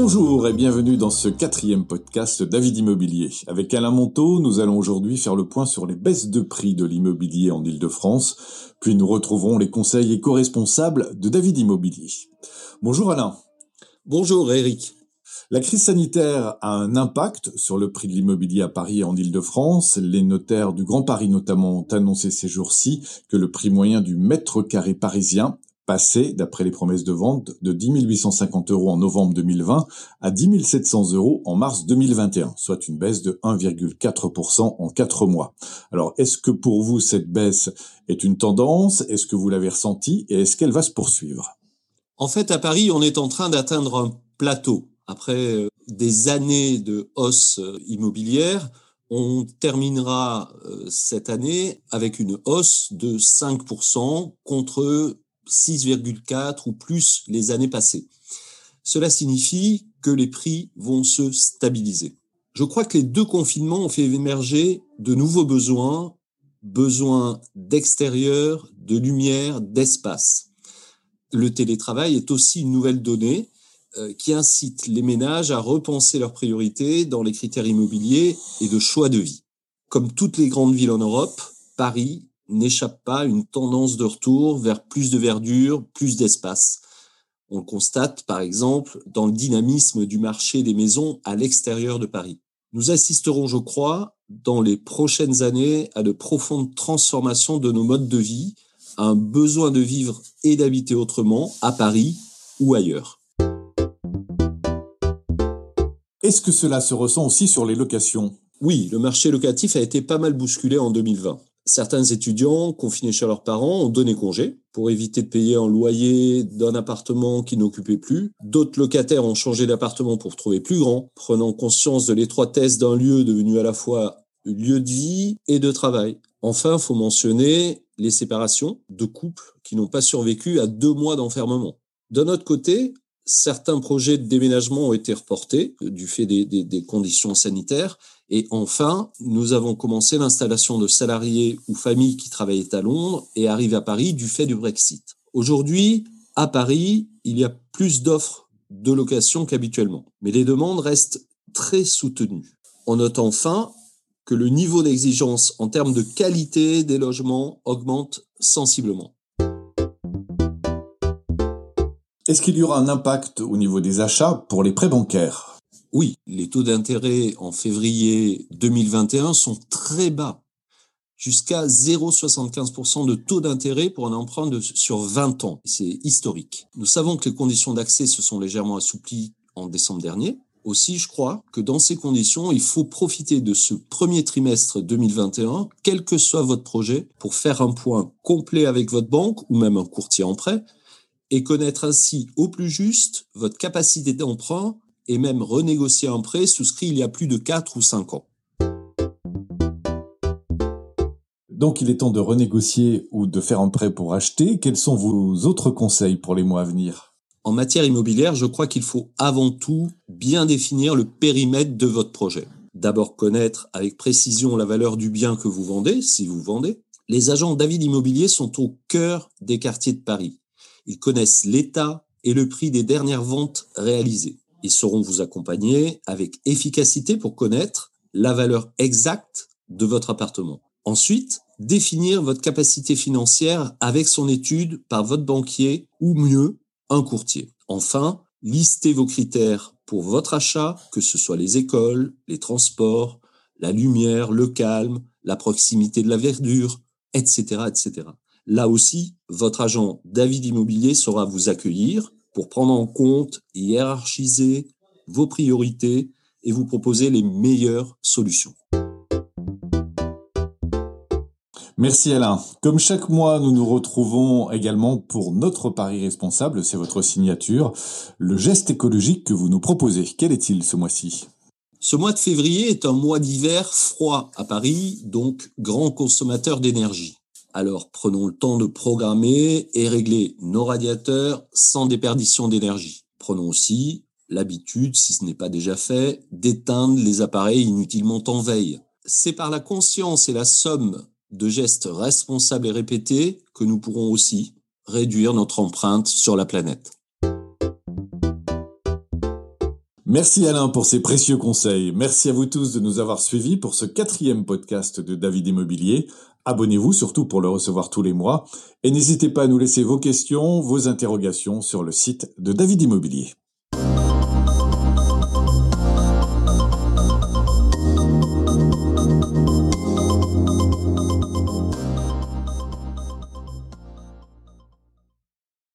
Bonjour et bienvenue dans ce quatrième podcast David Immobilier. Avec Alain Monteau, nous allons aujourd'hui faire le point sur les baisses de prix de l'immobilier en Ile-de-France, puis nous retrouverons les conseils éco-responsables de David Immobilier. Bonjour Alain. Bonjour Eric. La crise sanitaire a un impact sur le prix de l'immobilier à Paris et en Ile-de-France. Les notaires du Grand Paris notamment ont annoncé ces jours-ci que le prix moyen du mètre carré parisien passé, d'après les promesses de vente, de 10 850 euros en novembre 2020 à 10 700 euros en mars 2021, soit une baisse de 1,4% en quatre mois. Alors, est-ce que pour vous, cette baisse est une tendance? Est-ce que vous l'avez ressentie? Et est-ce qu'elle va se poursuivre? En fait, à Paris, on est en train d'atteindre un plateau. Après euh, des années de hausse euh, immobilière, on terminera euh, cette année avec une hausse de 5% contre 6,4 ou plus les années passées. Cela signifie que les prix vont se stabiliser. Je crois que les deux confinements ont fait émerger de nouveaux besoins, besoins d'extérieur, de lumière, d'espace. Le télétravail est aussi une nouvelle donnée euh, qui incite les ménages à repenser leurs priorités dans les critères immobiliers et de choix de vie. Comme toutes les grandes villes en Europe, Paris n'échappe pas à une tendance de retour vers plus de verdure, plus d'espace. On le constate, par exemple, dans le dynamisme du marché des maisons à l'extérieur de Paris. Nous assisterons, je crois, dans les prochaines années à de profondes transformations de nos modes de vie, à un besoin de vivre et d'habiter autrement à Paris ou ailleurs. Est-ce que cela se ressent aussi sur les locations? Oui, le marché locatif a été pas mal bousculé en 2020. Certains étudiants confinés chez leurs parents ont donné congé pour éviter de payer un loyer d'un appartement qui n'occupait plus. D'autres locataires ont changé d'appartement pour trouver plus grand, prenant conscience de l'étroitesse d'un lieu devenu à la fois lieu de vie et de travail. Enfin, faut mentionner les séparations de couples qui n'ont pas survécu à deux mois d'enfermement. D'un autre côté, certains projets de déménagement ont été reportés du fait des, des conditions sanitaires et enfin, nous avons commencé l'installation de salariés ou familles qui travaillaient à Londres et arrivent à Paris du fait du Brexit. Aujourd'hui, à Paris, il y a plus d'offres de location qu'habituellement, mais les demandes restent très soutenues. On note enfin que le niveau d'exigence en termes de qualité des logements augmente sensiblement. Est-ce qu'il y aura un impact au niveau des achats pour les prêts bancaires? Oui, les taux d'intérêt en février 2021 sont très bas, jusqu'à 0,75% de taux d'intérêt pour un emprunt sur 20 ans. C'est historique. Nous savons que les conditions d'accès se sont légèrement assouplies en décembre dernier. Aussi, je crois que dans ces conditions, il faut profiter de ce premier trimestre 2021, quel que soit votre projet, pour faire un point complet avec votre banque ou même un courtier en prêt et connaître ainsi au plus juste votre capacité d'emprunt et même renégocier un prêt souscrit il y a plus de 4 ou 5 ans. Donc il est temps de renégocier ou de faire un prêt pour acheter. Quels sont vos autres conseils pour les mois à venir? En matière immobilière, je crois qu'il faut avant tout bien définir le périmètre de votre projet. D'abord connaître avec précision la valeur du bien que vous vendez, si vous vendez. Les agents David Immobilier sont au cœur des quartiers de Paris. Ils connaissent l'état et le prix des dernières ventes réalisées. Ils sauront vous accompagner avec efficacité pour connaître la valeur exacte de votre appartement. Ensuite, définir votre capacité financière avec son étude par votre banquier ou mieux, un courtier. Enfin, listez vos critères pour votre achat, que ce soit les écoles, les transports, la lumière, le calme, la proximité de la verdure, etc., etc. Là aussi, votre agent David Immobilier saura vous accueillir pour prendre en compte et hiérarchiser vos priorités et vous proposer les meilleures solutions. Merci Alain. Comme chaque mois, nous nous retrouvons également pour notre pari responsable, c'est votre signature, le geste écologique que vous nous proposez. Quel est-il ce mois-ci? Ce mois de février est un mois d'hiver froid à Paris, donc grand consommateur d'énergie. Alors prenons le temps de programmer et régler nos radiateurs sans déperdition d'énergie. Prenons aussi l'habitude, si ce n'est pas déjà fait, d'éteindre les appareils inutilement en veille. C'est par la conscience et la somme de gestes responsables et répétés que nous pourrons aussi réduire notre empreinte sur la planète. Merci Alain pour ces précieux conseils. Merci à vous tous de nous avoir suivis pour ce quatrième podcast de David Immobilier. Abonnez-vous surtout pour le recevoir tous les mois et n'hésitez pas à nous laisser vos questions, vos interrogations sur le site de David Immobilier.